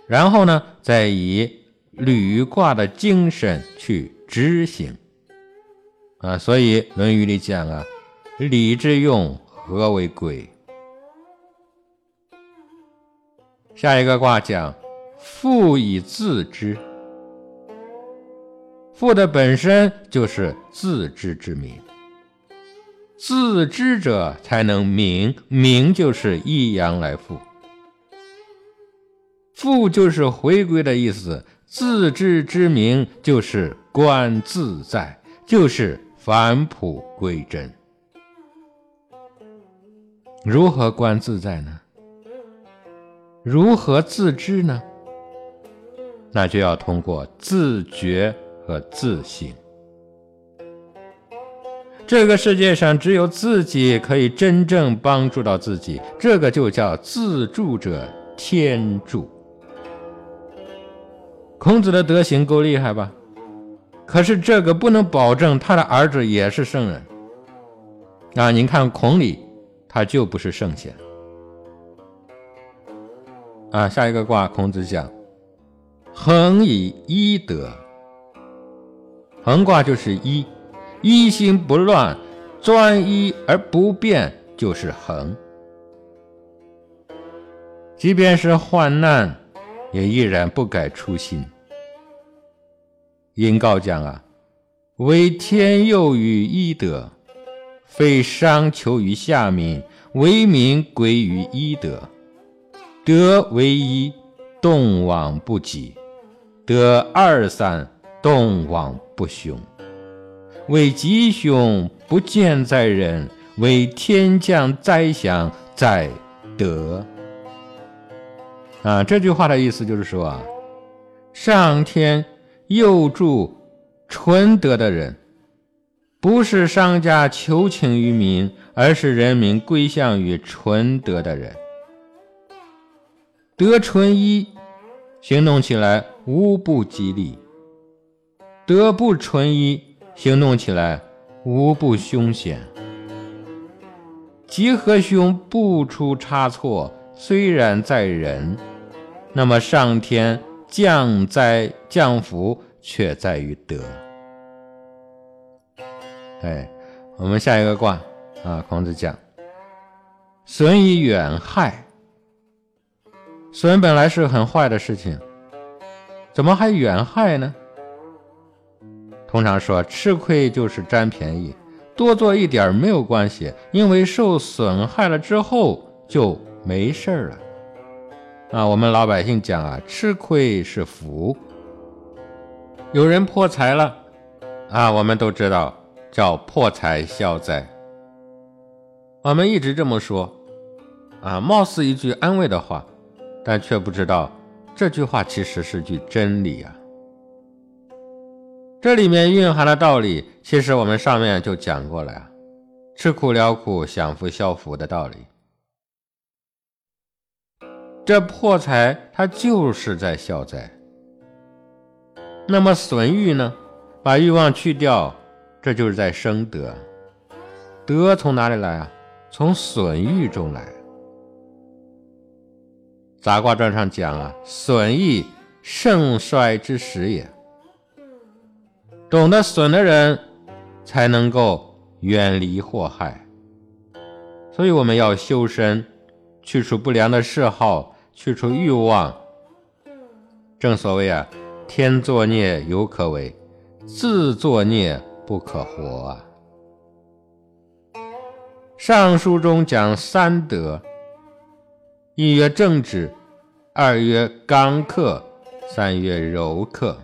然后呢，再以履卦的精神去执行。啊，所以《论语》里讲啊，“礼之用，和为贵。”下一个卦讲“父以自知”。父的本身就是自知之明，自知者才能明，明就是抑阳来复，复就是回归的意思。自知之明就是观自在，就是返璞归真。如何观自在呢？如何自知呢？那就要通过自觉。和自省。这个世界上只有自己可以真正帮助到自己，这个就叫自助者天助。孔子的德行够厉害吧？可是这个不能保证他的儿子也是圣人啊！您看孔鲤，他就不是圣贤啊。下一个卦，孔子讲：恒以一德。恒卦就是一，一心不乱，专一而不变，就是恒。即便是患难，也依然不改初心。殷告讲啊，为天佑于一德，非商求于下民，为民归于一德。德为一，动往不及；德二三。动往不凶，为吉凶不见在人，为天降灾祥在德。啊，这句话的意思就是说啊，上天佑助纯德的人，不是商家求情于民，而是人民归向于纯德的人。德纯一，行动起来无不吉利。德不纯一，行动起来无不凶险；吉和凶不出差错，虽然在人，那么上天降灾降福却在于德。哎，我们下一个卦啊，孔子讲：“损以远害。”损本来是很坏的事情，怎么还远害呢？通常说吃亏就是占便宜，多做一点没有关系，因为受损害了之后就没事儿了。啊，我们老百姓讲啊，吃亏是福。有人破财了，啊，我们都知道。叫破财消灾，我们一直这么说，啊，貌似一句安慰的话，但却不知道这句话其实是句真理啊。这里面蕴含的道理，其实我们上面就讲过了呀，吃苦了苦，享福消福的道理。这破财它就是在消灾。那么损欲呢？把欲望去掉。这就是在生德，德从哪里来啊？从损欲中来。杂卦传上讲啊，损益盛衰之时也。懂得损的人，才能够远离祸害。所以我们要修身，去除不良的嗜好，去除欲望。正所谓啊，天作孽犹可为，自作孽。不可活啊！上书中讲三德：一曰正直，二曰刚克，三曰柔克。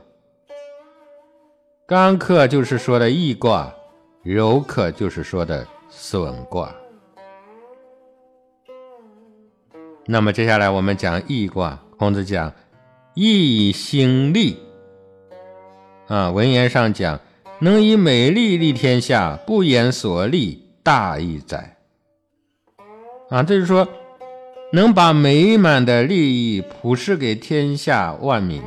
刚克就是说的易卦，柔克就是说的损卦。那么接下来我们讲易卦。孔子讲易兴利啊，文言上讲。能以美丽利天下，不言所利，大义哉！啊，这是说能把美满的利益普施给天下万民，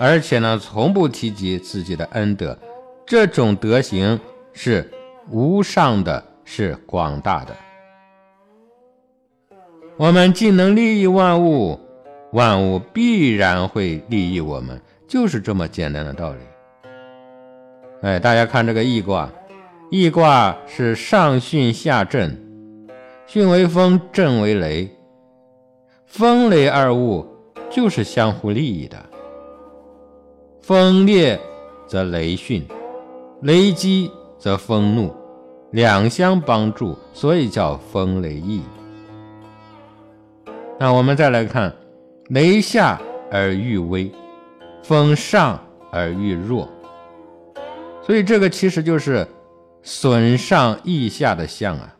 而且呢，从不提及自己的恩德，这种德行是无上的，是广大的。我们既能利益万物，万物必然会利益我们，就是这么简单的道理。哎，大家看这个易卦，易卦是上巽下震，巽为风，震为雷，风雷二物就是相互利益的。风烈则雷巽，雷击则风怒，两相帮助，所以叫风雷易。那我们再来看，雷下而欲微，风上而欲弱。所以这个其实就是损上益下的象啊。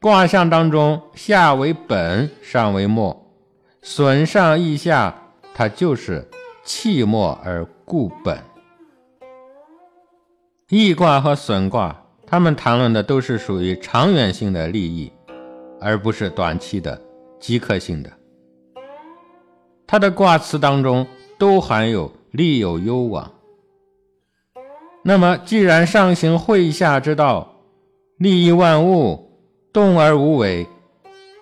卦象当中，下为本，上为末，损上益下，它就是弃末而固本。益卦和损卦，他们谈论的都是属于长远性的利益，而不是短期的即刻性的。它的卦辞当中都含有利有攸往。那么，既然上行会下之道，利益万物，动而无为，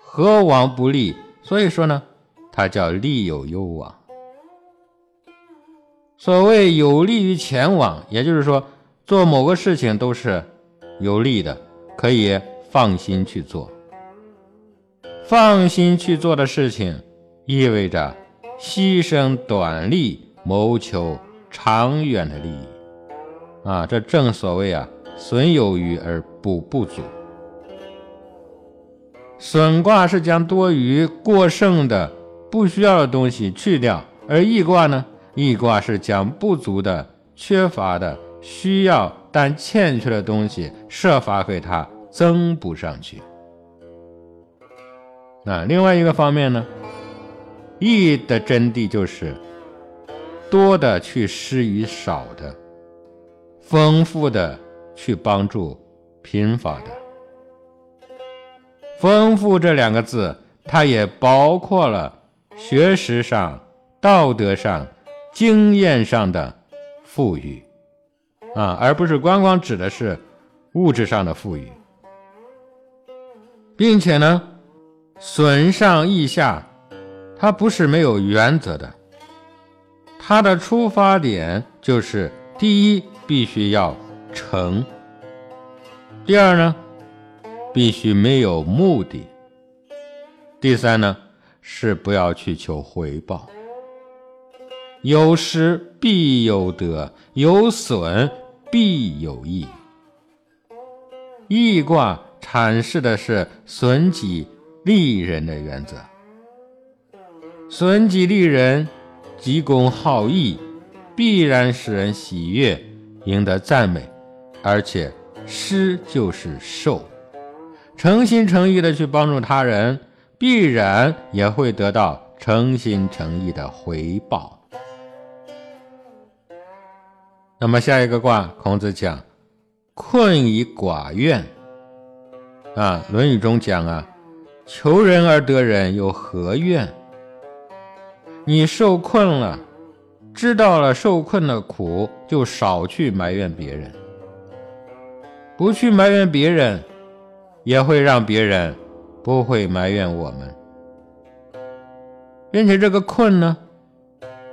何往不利？所以说呢，它叫利有攸往。所谓有利于前往，也就是说，做某个事情都是有利的，可以放心去做。放心去做的事情，意味着牺牲短利，谋求长远的利益。啊，这正所谓啊，损有余而补不足。损卦是将多余、过剩的、不需要的东西去掉，而益卦呢，益卦是将不足的、缺乏的、需要但欠缺的东西设法给它增补上去。那另外一个方面呢，义的真谛就是多的去施于少的。丰富的去帮助贫乏的，丰富这两个字，它也包括了学识上、道德上、经验上的富裕啊，而不是光光指的是物质上的富裕，并且呢，损上益下，它不是没有原则的。它的出发点就是：第一，必须要成；第二呢，必须没有目的；第三呢，是不要去求回报。有失必有得，有损必有益。易卦阐释的是损己利人的原则。损己利人。积功好义，必然使人喜悦，赢得赞美，而且施就是受，诚心诚意的去帮助他人，必然也会得到诚心诚意的回报。那么下一个卦，孔子讲困以寡怨啊，《论语》中讲啊，求人而得人，有何怨？你受困了，知道了受困的苦，就少去埋怨别人。不去埋怨别人，也会让别人不会埋怨我们。并且这个困呢，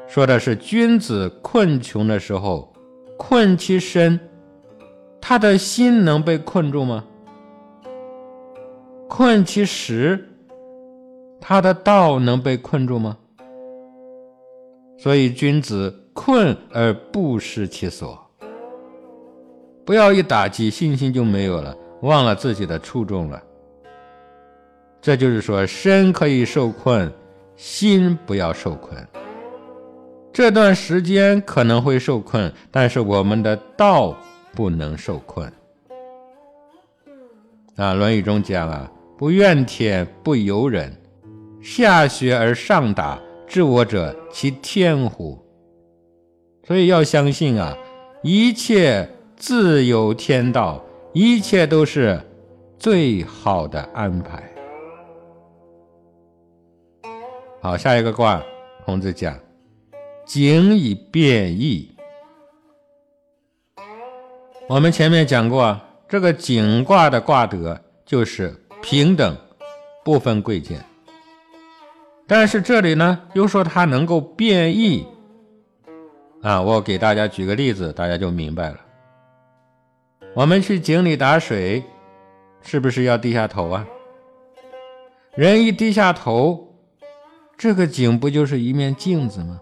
说的是君子困穷的时候，困其身，他的心能被困住吗？困其实，他的道能被困住吗？所以，君子困而不失其所，不要一打击信心就没有了，忘了自己的初衷了。这就是说，身可以受困，心不要受困。这段时间可能会受困，但是我们的道不能受困。啊，《论语》中讲啊，不怨天不尤人，下学而上达。治我者，其天乎？所以要相信啊，一切自有天道，一切都是最好的安排。好，下一个卦，孔子讲：景以变易。我们前面讲过，这个景卦的卦德就是平等，不分贵贱。但是这里呢，又说它能够变异啊！我给大家举个例子，大家就明白了。我们去井里打水，是不是要低下头啊？人一低下头，这个井不就是一面镜子吗？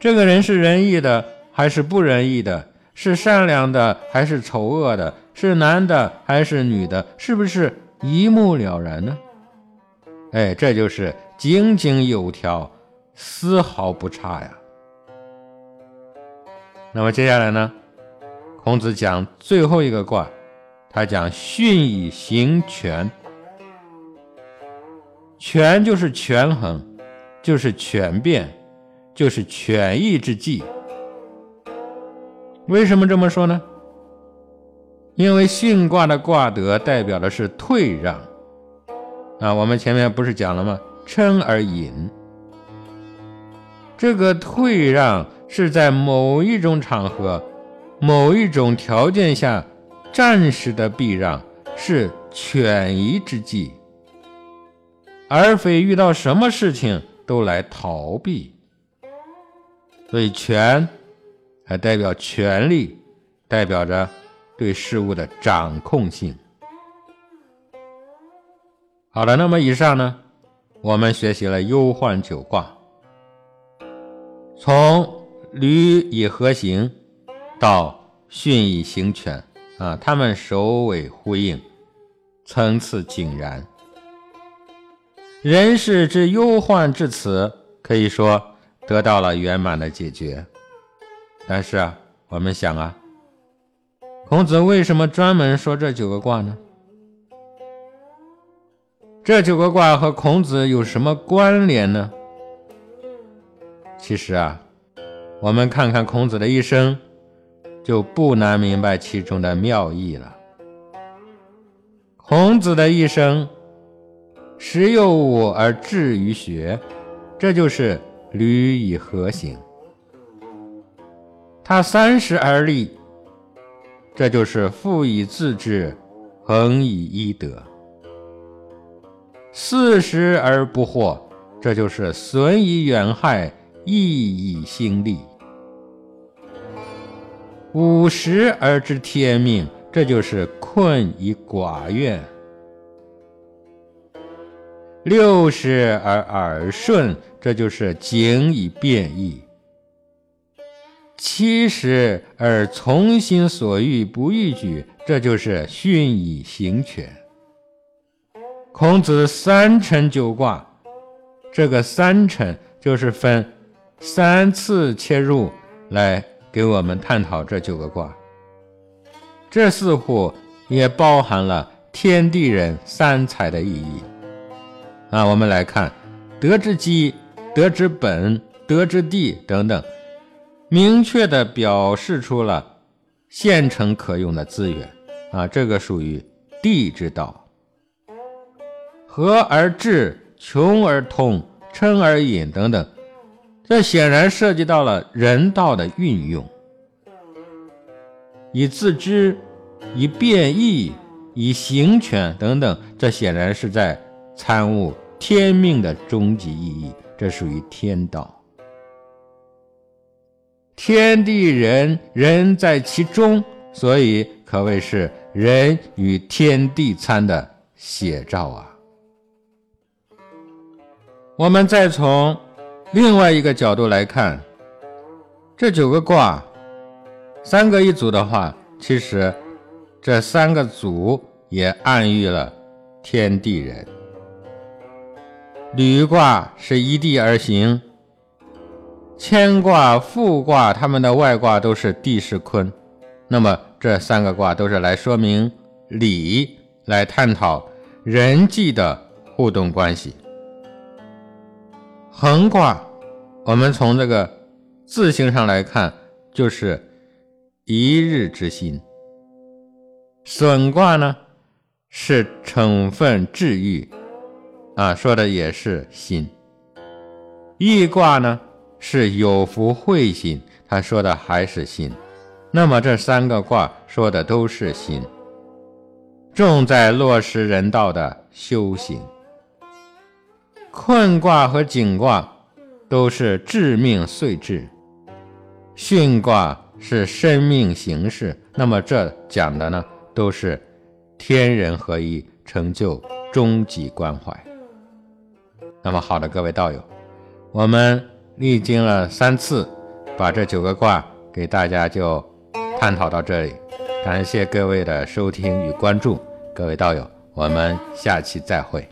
这个人是仁义的还是不仁义的？是善良的还是丑恶的？是男的还是女的？是不是一目了然呢？哎，这就是井井有条，丝毫不差呀。那么接下来呢？孔子讲最后一个卦，他讲巽以行权。权就是权衡，就是权变，就是权宜之计。为什么这么说呢？因为巽卦的卦德代表的是退让。啊，我们前面不是讲了吗？称而隐，这个退让是在某一种场合、某一种条件下暂时的避让，是权宜之计，而非遇到什么事情都来逃避。所以，权还代表权力，代表着对事物的掌控性。好了，那么以上呢，我们学习了忧患九卦，从履以何行到巽以行权啊，他们首尾呼应，层次井然。人世之忧患至此，可以说得到了圆满的解决。但是啊，我们想啊，孔子为什么专门说这九个卦呢？这九个卦和孔子有什么关联呢？其实啊，我们看看孔子的一生，就不难明白其中的妙意了。孔子的一生，时有物而志于学，这就是履以何行；他三十而立，这就是富以自治，恒以一德。四十而不惑，这就是损以远害，益以兴利；五十而知天命，这就是困以寡怨；六十而耳顺，这就是谨以变易；七十而从心所欲不逾矩，这就是训以行权。孔子三辰九卦，这个三辰就是分三次切入来给我们探讨这九个卦。这似乎也包含了天地人三才的意义。啊，我们来看德之基、德之本、德之地等等，明确的表示出了县城可用的资源。啊，这个属于地之道。和而治，穷而通，称而隐等等，这显然涉及到了人道的运用，以自知，以变异，以行权等等，这显然是在参悟天命的终极意义，这属于天道。天地人，人在其中，所以可谓是人与天地参的写照啊。我们再从另外一个角度来看，这九个卦，三个一组的话，其实这三个组也暗喻了天地人。履卦是依地而行，乾卦、复卦它们的外卦都是地势坤，那么这三个卦都是来说明理，来探讨人际的互动关系。横卦，我们从这个字形上来看，就是一日之心。损卦呢，是惩分治愈，啊，说的也是心。易卦呢，是有福慧心，他说的还是心。那么这三个卦说的都是心，重在落实人道的修行。困卦和景卦都是致命碎至，巽卦是生命形式。那么这讲的呢，都是天人合一，成就终极关怀。那么好的，各位道友，我们历经了三次，把这九个卦给大家就探讨到这里。感谢各位的收听与关注，各位道友，我们下期再会。